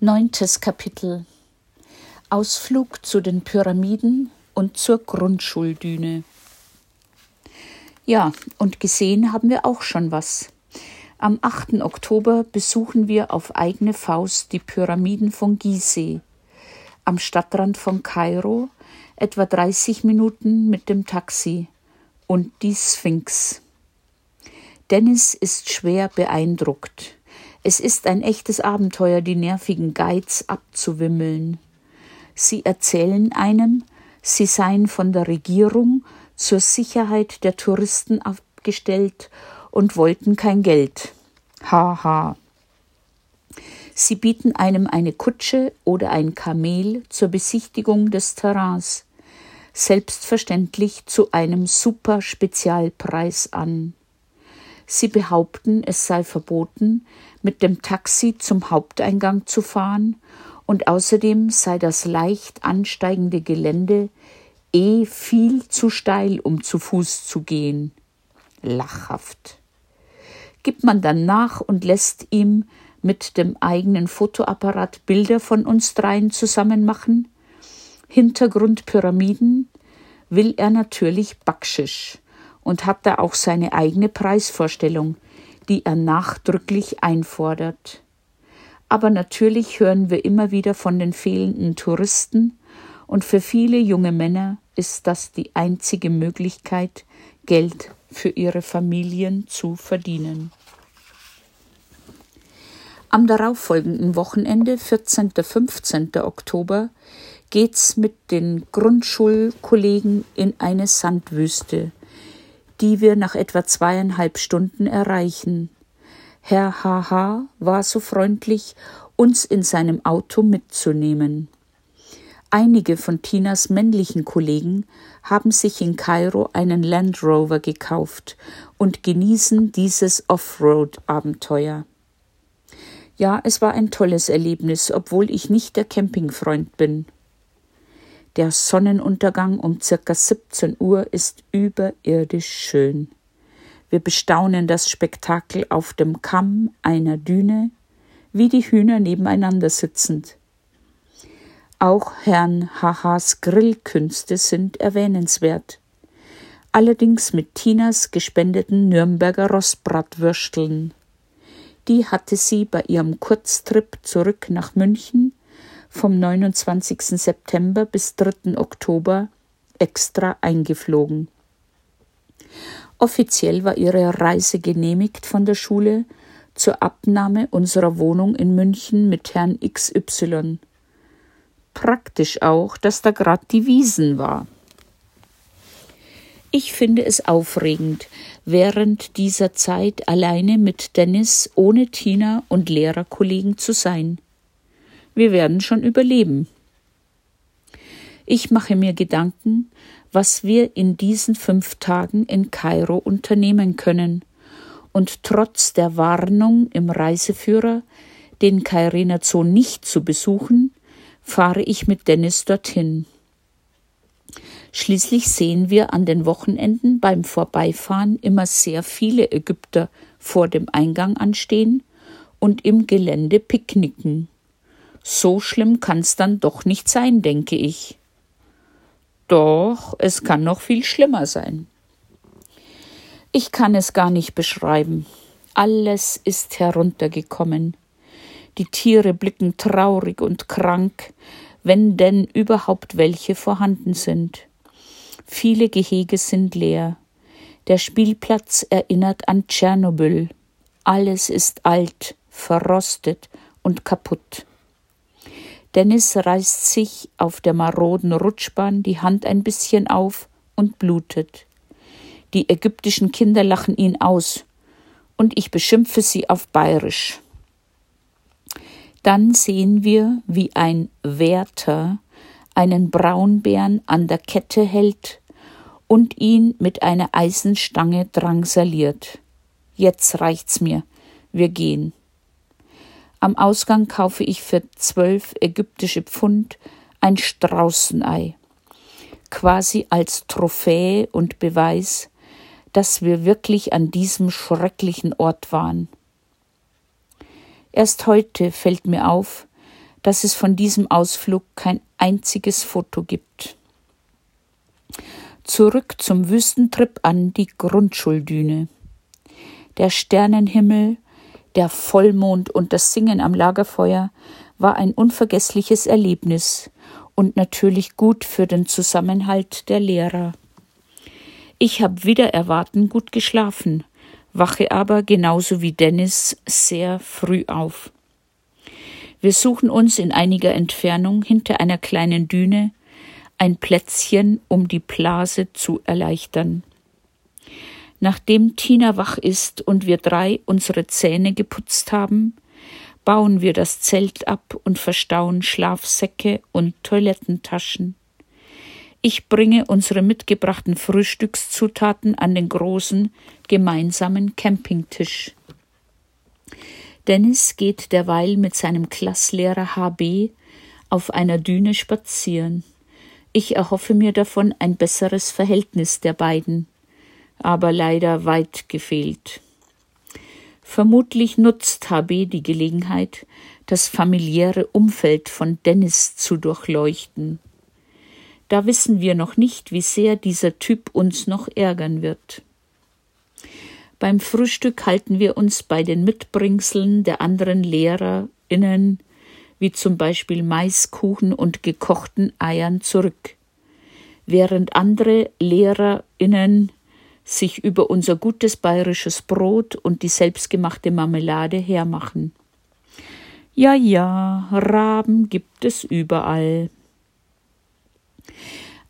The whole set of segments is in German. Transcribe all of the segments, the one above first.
Neuntes Kapitel Ausflug zu den Pyramiden und zur Grundschuldüne. Ja, und gesehen haben wir auch schon was. Am 8. Oktober besuchen wir auf eigene Faust die Pyramiden von Gizeh, am Stadtrand von Kairo, etwa 30 Minuten mit dem Taxi, und die Sphinx. Dennis ist schwer beeindruckt. Es ist ein echtes Abenteuer, die nervigen Guides abzuwimmeln. Sie erzählen einem, sie seien von der Regierung zur Sicherheit der Touristen abgestellt und wollten kein Geld. Haha. Ha. Sie bieten einem eine Kutsche oder ein Kamel zur Besichtigung des Terrains, selbstverständlich zu einem super Spezialpreis an. Sie behaupten, es sei verboten, mit dem Taxi zum Haupteingang zu fahren und außerdem sei das leicht ansteigende Gelände eh viel zu steil, um zu Fuß zu gehen. Lachhaft. Gibt man dann nach und lässt ihm mit dem eigenen Fotoapparat Bilder von uns dreien zusammen machen? Hintergrund Pyramiden will er natürlich Backschisch und hat da auch seine eigene Preisvorstellung, die er nachdrücklich einfordert. Aber natürlich hören wir immer wieder von den fehlenden Touristen, und für viele junge Männer ist das die einzige Möglichkeit, Geld für ihre Familien zu verdienen. Am darauffolgenden Wochenende, 14. 15. Oktober, geht's mit den Grundschulkollegen in eine Sandwüste, die wir nach etwa zweieinhalb Stunden erreichen. Herr H.H. war so freundlich, uns in seinem Auto mitzunehmen. Einige von Tinas männlichen Kollegen haben sich in Kairo einen Land Rover gekauft und genießen dieses Offroad-Abenteuer. Ja, es war ein tolles Erlebnis, obwohl ich nicht der Campingfreund bin. Der Sonnenuntergang um circa 17 Uhr ist überirdisch schön. Wir bestaunen das Spektakel auf dem Kamm einer Düne, wie die Hühner nebeneinander sitzend. Auch Herrn Hahas Grillkünste sind erwähnenswert. Allerdings mit Tinas gespendeten Nürnberger Rostbratwürsteln. Die hatte sie bei ihrem Kurztrip zurück nach München vom 29. September bis 3. Oktober extra eingeflogen. Offiziell war ihre Reise genehmigt von der Schule zur Abnahme unserer Wohnung in München mit Herrn XY. Praktisch auch, dass da grad die Wiesen war. Ich finde es aufregend, während dieser Zeit alleine mit Dennis ohne Tina und Lehrerkollegen zu sein. Wir werden schon überleben. Ich mache mir Gedanken, was wir in diesen fünf Tagen in Kairo unternehmen können. Und trotz der Warnung im Reiseführer, den Kairiner Zoo nicht zu besuchen, fahre ich mit Dennis dorthin. Schließlich sehen wir an den Wochenenden beim Vorbeifahren immer sehr viele Ägypter vor dem Eingang anstehen und im Gelände picknicken. So schlimm kann's dann doch nicht sein, denke ich. Doch, es kann noch viel schlimmer sein. Ich kann es gar nicht beschreiben. Alles ist heruntergekommen. Die Tiere blicken traurig und krank, wenn denn überhaupt welche vorhanden sind. Viele Gehege sind leer. Der Spielplatz erinnert an Tschernobyl. Alles ist alt, verrostet und kaputt. Dennis reißt sich auf der maroden Rutschbahn die Hand ein bisschen auf und blutet. Die ägyptischen Kinder lachen ihn aus, und ich beschimpfe sie auf bayerisch. Dann sehen wir, wie ein Wärter einen Braunbären an der Kette hält und ihn mit einer Eisenstange drangsaliert. Jetzt reicht's mir. Wir gehen. Am Ausgang kaufe ich für zwölf ägyptische Pfund ein Straußenei, quasi als Trophäe und Beweis, dass wir wirklich an diesem schrecklichen Ort waren. Erst heute fällt mir auf, dass es von diesem Ausflug kein einziges Foto gibt. Zurück zum Wüstentrip an die Grundschuldüne. Der Sternenhimmel, der Vollmond und das Singen am Lagerfeuer war ein unvergessliches Erlebnis und natürlich gut für den Zusammenhalt der Lehrer. Ich habe wieder erwarten gut geschlafen, wache aber genauso wie Dennis sehr früh auf. Wir suchen uns in einiger Entfernung hinter einer kleinen Düne ein Plätzchen, um die Blase zu erleichtern. Nachdem Tina wach ist und wir drei unsere Zähne geputzt haben, bauen wir das Zelt ab und verstauen Schlafsäcke und Toilettentaschen. Ich bringe unsere mitgebrachten Frühstückszutaten an den großen gemeinsamen Campingtisch. Dennis geht derweil mit seinem Klasslehrer HB auf einer Düne spazieren. Ich erhoffe mir davon ein besseres Verhältnis der beiden, aber leider weit gefehlt. Vermutlich nutzt HB die Gelegenheit, das familiäre Umfeld von Dennis zu durchleuchten. Da wissen wir noch nicht, wie sehr dieser Typ uns noch ärgern wird. Beim Frühstück halten wir uns bei den Mitbringseln der anderen LehrerInnen, wie zum Beispiel Maiskuchen und gekochten Eiern, zurück, während andere LehrerInnen sich über unser gutes bayerisches Brot und die selbstgemachte Marmelade hermachen. Ja, ja, Raben gibt es überall.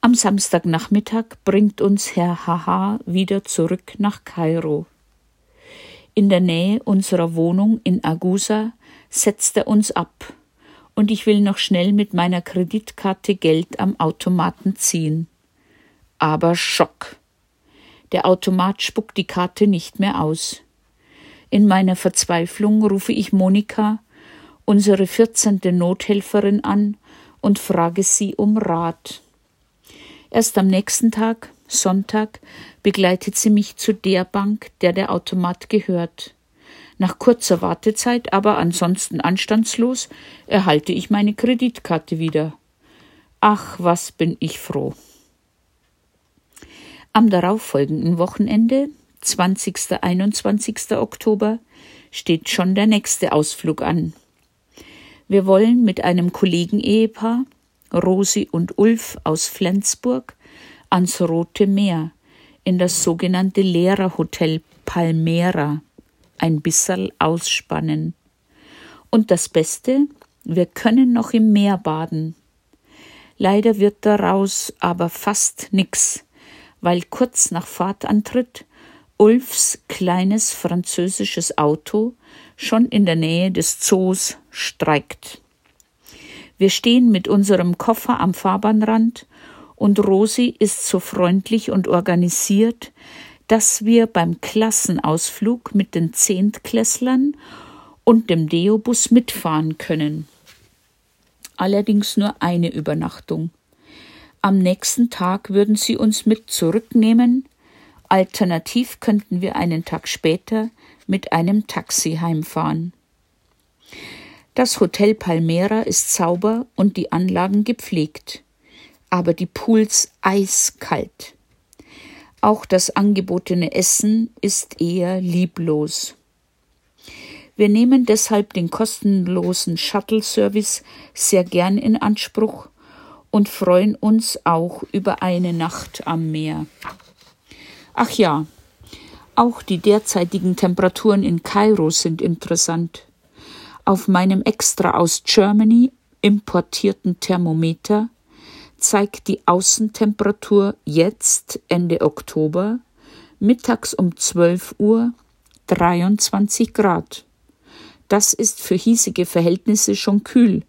Am Samstagnachmittag bringt uns Herr Haha wieder zurück nach Kairo. In der Nähe unserer Wohnung in Agusa setzt er uns ab und ich will noch schnell mit meiner Kreditkarte Geld am Automaten ziehen. Aber Schock. Der Automat spuckt die Karte nicht mehr aus. In meiner Verzweiflung rufe ich Monika, unsere vierzehnte Nothelferin, an und frage sie um Rat. Erst am nächsten Tag, Sonntag, begleitet sie mich zu der Bank, der der Automat gehört. Nach kurzer Wartezeit, aber ansonsten anstandslos, erhalte ich meine Kreditkarte wieder. Ach, was bin ich froh. Am darauffolgenden Wochenende, 20. 21. Oktober, steht schon der nächste Ausflug an. Wir wollen mit einem Kollegenehepaar, Rosi und Ulf aus Flensburg, ans Rote Meer, in das sogenannte Lehrerhotel Palmera, ein bisserl ausspannen. Und das Beste, wir können noch im Meer baden. Leider wird daraus aber fast nix, weil kurz nach Fahrtantritt Ulfs kleines französisches Auto schon in der Nähe des Zoos streikt. Wir stehen mit unserem Koffer am Fahrbahnrand und Rosi ist so freundlich und organisiert, dass wir beim Klassenausflug mit den Zehntklässlern und dem Deobus mitfahren können. Allerdings nur eine Übernachtung. Am nächsten Tag würden sie uns mit zurücknehmen, alternativ könnten wir einen Tag später mit einem Taxi heimfahren. Das Hotel Palmera ist sauber und die Anlagen gepflegt, aber die Pools eiskalt. Auch das angebotene Essen ist eher lieblos. Wir nehmen deshalb den kostenlosen Shuttle-Service sehr gern in Anspruch und freuen uns auch über eine Nacht am Meer. Ach ja, auch die derzeitigen Temperaturen in Kairo sind interessant. Auf meinem extra aus Germany importierten Thermometer zeigt die Außentemperatur jetzt Ende Oktober mittags um 12 Uhr 23 Grad. Das ist für hiesige Verhältnisse schon kühl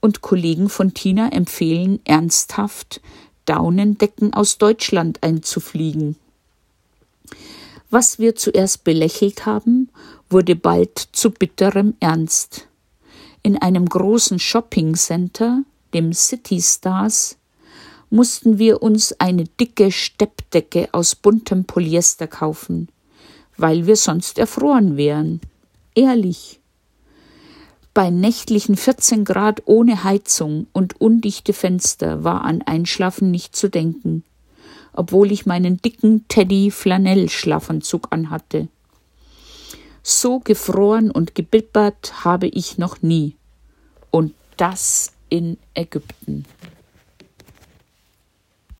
und Kollegen von Tina empfehlen ernsthaft, Daunendecken aus Deutschland einzufliegen. Was wir zuerst belächelt haben, wurde bald zu bitterem Ernst. In einem großen Shopping-Center, dem City Stars, mussten wir uns eine dicke Steppdecke aus buntem Polyester kaufen, weil wir sonst erfroren wären. Ehrlich. Bei nächtlichen 14 Grad ohne Heizung und undichte Fenster war an Einschlafen nicht zu denken, obwohl ich meinen dicken Teddy-Flanell-Schlafanzug anhatte. So gefroren und gebibbert habe ich noch nie. Und das in Ägypten.